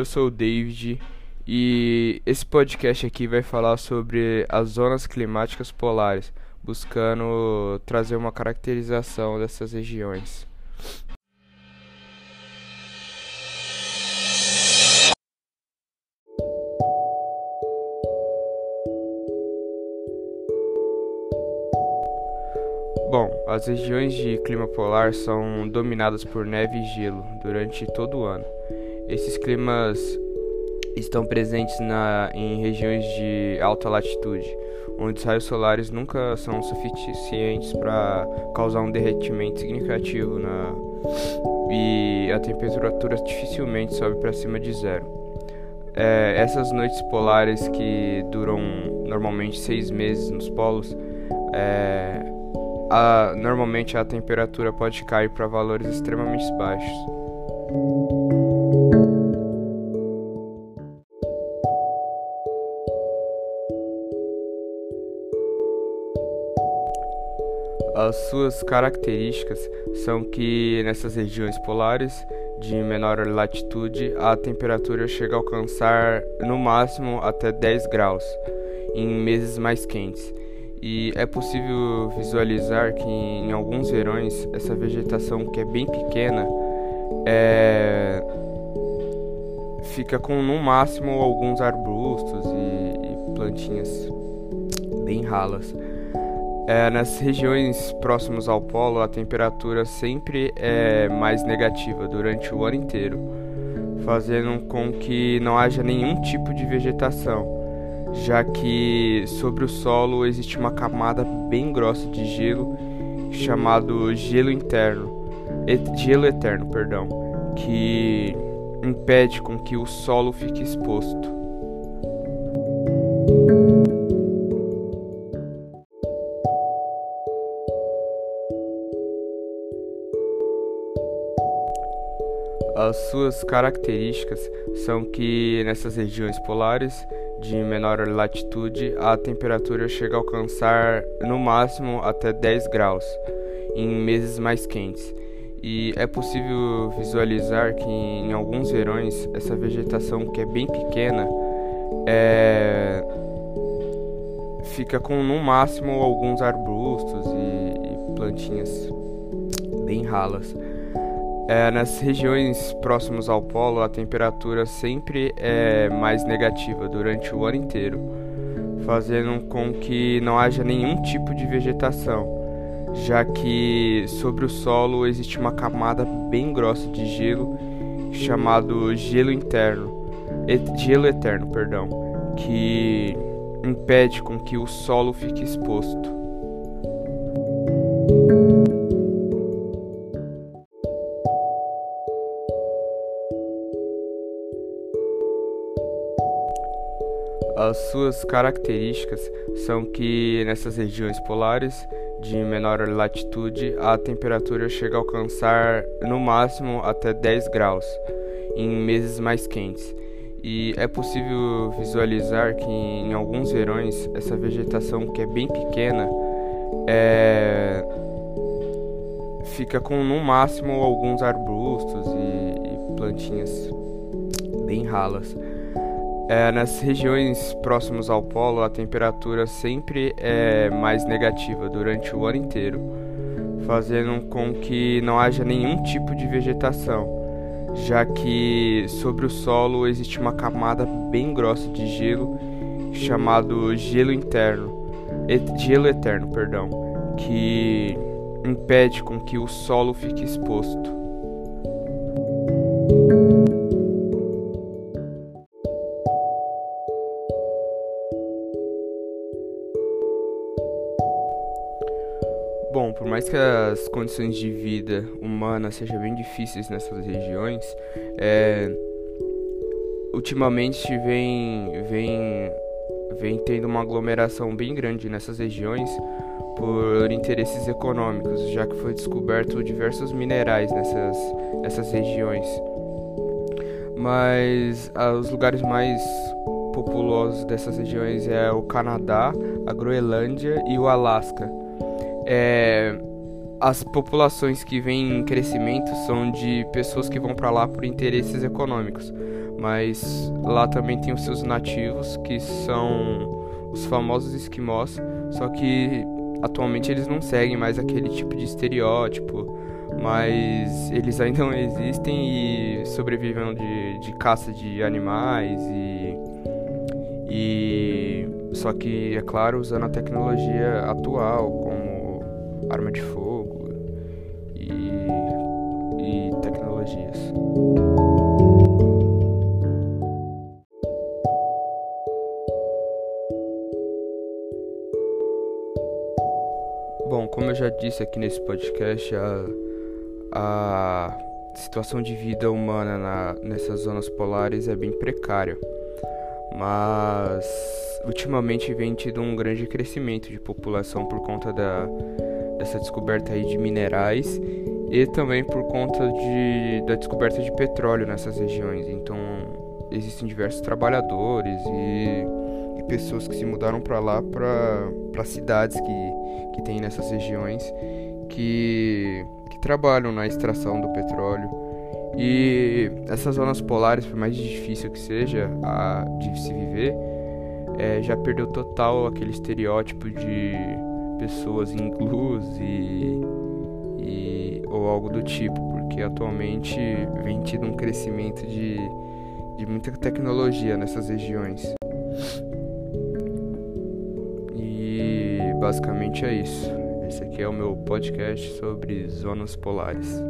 eu sou o David e esse podcast aqui vai falar sobre as zonas climáticas polares, buscando trazer uma caracterização dessas regiões. Bom, as regiões de clima polar são dominadas por neve e gelo durante todo o ano. Esses climas estão presentes na, em regiões de alta latitude, onde os raios solares nunca são suficientes para causar um derretimento significativo na, e a temperatura dificilmente sobe para cima de zero. É, essas noites polares que duram normalmente seis meses nos polos é, a, normalmente a temperatura pode cair para valores extremamente baixos. As suas características são que nessas regiões polares de menor latitude a temperatura chega a alcançar no máximo até 10 graus em meses mais quentes e é possível visualizar que em alguns verões essa vegetação que é bem pequena é... fica com no máximo alguns arbustos e, e plantinhas bem ralas. É, nas regiões próximas ao polo, a temperatura sempre é mais negativa durante o ano inteiro, fazendo com que não haja nenhum tipo de vegetação já que sobre o solo existe uma camada bem grossa de gelo chamado gelo interno, et, gelo eterno, perdão, que impede com que o solo fique exposto. As suas características são que nessas regiões polares de menor latitude a temperatura chega a alcançar no máximo até 10 graus em meses mais quentes. E é possível visualizar que em alguns verões essa vegetação que é bem pequena é... fica com no máximo alguns arbustos e, e plantinhas bem ralas. É, nas regiões próximas ao polo, a temperatura sempre é mais negativa durante o ano inteiro, fazendo com que não haja nenhum tipo de vegetação, já que sobre o solo existe uma camada bem grossa de gelo chamado gelo interno, et, gelo eterno, perdão, que impede com que o solo fique exposto. As suas características são que nessas regiões polares de menor latitude a temperatura chega a alcançar no máximo até 10 graus em meses mais quentes. E é possível visualizar que em alguns verões essa vegetação que é bem pequena é... fica com no máximo alguns arbustos e, e plantinhas bem ralas. É, nas regiões próximas ao polo, a temperatura sempre é mais negativa durante o ano inteiro, fazendo com que não haja nenhum tipo de vegetação, já que sobre o solo existe uma camada bem grossa de gelo chamado gelo interno, et, gelo eterno, perdão, que impede com que o solo fique exposto. Bom, por mais que as condições de vida humana sejam bem difíceis nessas regiões, é, ultimamente vem, vem, vem tendo uma aglomeração bem grande nessas regiões por interesses econômicos, já que foi descoberto diversos minerais nessas, nessas regiões. Mas ah, os lugares mais populosos dessas regiões é o Canadá, a Groenlândia e o Alasca é, as populações que vêm em crescimento são de pessoas que vão para lá por interesses econômicos, mas lá também tem os seus nativos, que são os famosos esquimós, só que atualmente eles não seguem mais aquele tipo de estereótipo, mas eles ainda existem e sobrevivem de, de caça de animais e, e só que é claro usando a tecnologia atual como arma de fogo e, e tecnologias. Bom, como eu já disse aqui nesse podcast, a, a situação de vida humana na, nessas zonas polares é bem precária. Mas ultimamente vem tido um grande crescimento de população por conta da, dessa descoberta aí de minerais e também por conta de, da descoberta de petróleo nessas regiões. Então existem diversos trabalhadores e pessoas que se mudaram para lá, para cidades que, que tem nessas regiões, que, que trabalham na extração do petróleo. E essas zonas polares, por mais difícil que seja a, de se viver, é, já perdeu total aquele estereótipo de pessoas inglus e, e, ou algo do tipo, porque atualmente vem tido um crescimento de, de muita tecnologia nessas regiões. basicamente é isso. Esse aqui é o meu podcast sobre zonas polares.